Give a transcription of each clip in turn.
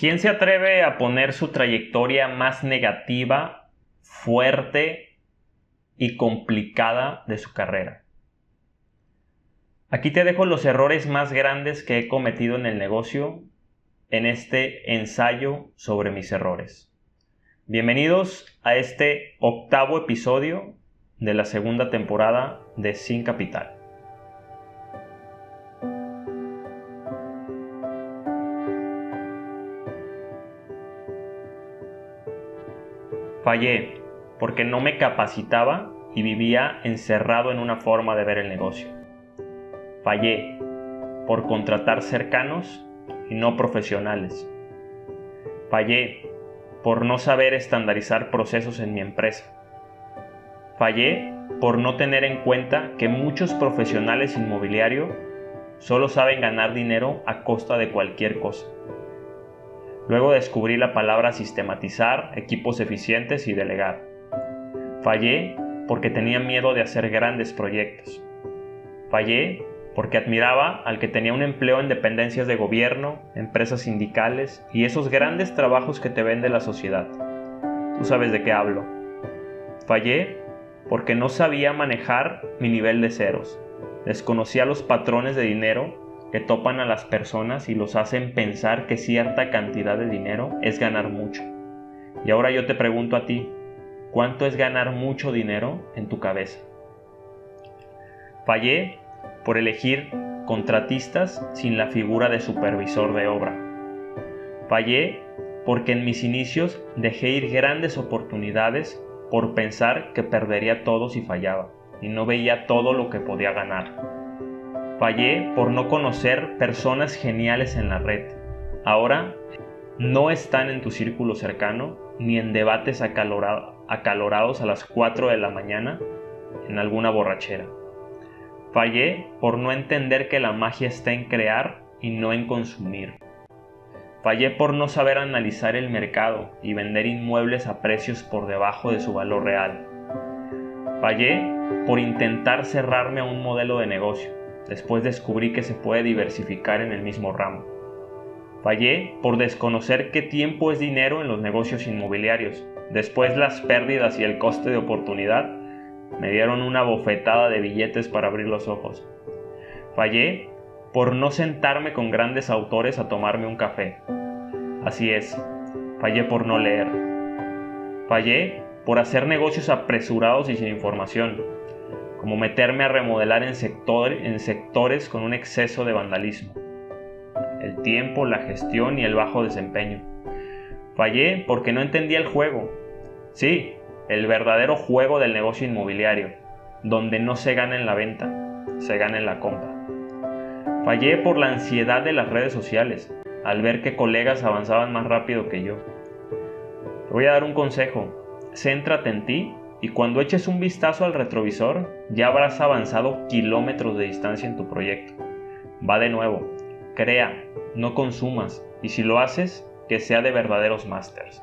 ¿Quién se atreve a poner su trayectoria más negativa, fuerte y complicada de su carrera? Aquí te dejo los errores más grandes que he cometido en el negocio en este ensayo sobre mis errores. Bienvenidos a este octavo episodio de la segunda temporada de Sin Capital. Fallé porque no me capacitaba y vivía encerrado en una forma de ver el negocio. Fallé por contratar cercanos y no profesionales. Fallé por no saber estandarizar procesos en mi empresa. Fallé por no tener en cuenta que muchos profesionales inmobiliarios solo saben ganar dinero a costa de cualquier cosa. Luego descubrí la palabra sistematizar, equipos eficientes y delegar. Fallé porque tenía miedo de hacer grandes proyectos. Fallé porque admiraba al que tenía un empleo en dependencias de gobierno, empresas sindicales y esos grandes trabajos que te vende la sociedad. Tú sabes de qué hablo. Fallé porque no sabía manejar mi nivel de ceros. Desconocía los patrones de dinero que topan a las personas y los hacen pensar que cierta cantidad de dinero es ganar mucho. Y ahora yo te pregunto a ti, ¿cuánto es ganar mucho dinero en tu cabeza? Fallé por elegir contratistas sin la figura de supervisor de obra. Fallé porque en mis inicios dejé ir grandes oportunidades por pensar que perdería todo si fallaba y no veía todo lo que podía ganar. Fallé por no conocer personas geniales en la red. Ahora no están en tu círculo cercano ni en debates acalorados a las 4 de la mañana en alguna borrachera. Fallé por no entender que la magia está en crear y no en consumir. Fallé por no saber analizar el mercado y vender inmuebles a precios por debajo de su valor real. Fallé por intentar cerrarme a un modelo de negocio. Después descubrí que se puede diversificar en el mismo ramo. Fallé por desconocer qué tiempo es dinero en los negocios inmobiliarios. Después las pérdidas y el coste de oportunidad me dieron una bofetada de billetes para abrir los ojos. Fallé por no sentarme con grandes autores a tomarme un café. Así es, fallé por no leer. Fallé por hacer negocios apresurados y sin información como meterme a remodelar en, sectores con un exceso de vandalismo. El tiempo, la gestión y el bajo desempeño. Fallé porque no entendía el juego. Sí, el verdadero juego del negocio inmobiliario, donde no se gana en la venta, se gana en la compra. Fallé por la ansiedad de las redes sociales, al ver que colegas avanzaban más rápido que yo. Te voy a dar un consejo, céntrate en ti y cuando eches un vistazo al retrovisor ya habrás avanzado kilómetros de distancia en tu proyecto. Va de nuevo, crea, no consumas y si lo haces, que sea de verdaderos masters.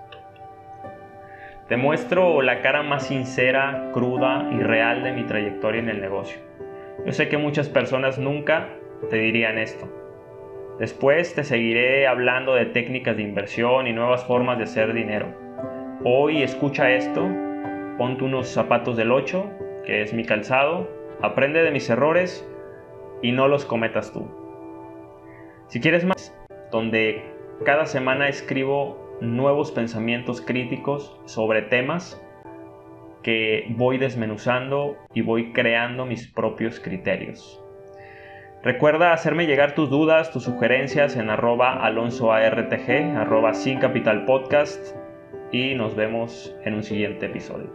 Te muestro la cara más sincera, cruda y real de mi trayectoria en el negocio. Yo sé que muchas personas nunca te dirían esto. Después te seguiré hablando de técnicas de inversión y nuevas formas de hacer dinero. Hoy escucha esto ponte unos zapatos del 8, que es mi calzado, aprende de mis errores y no los cometas tú. Si quieres más, donde cada semana escribo nuevos pensamientos críticos sobre temas que voy desmenuzando y voy creando mis propios criterios. Recuerda hacerme llegar tus dudas, tus sugerencias en arroba alonsoartg, arroba sin capital podcast y nos vemos en un siguiente episodio.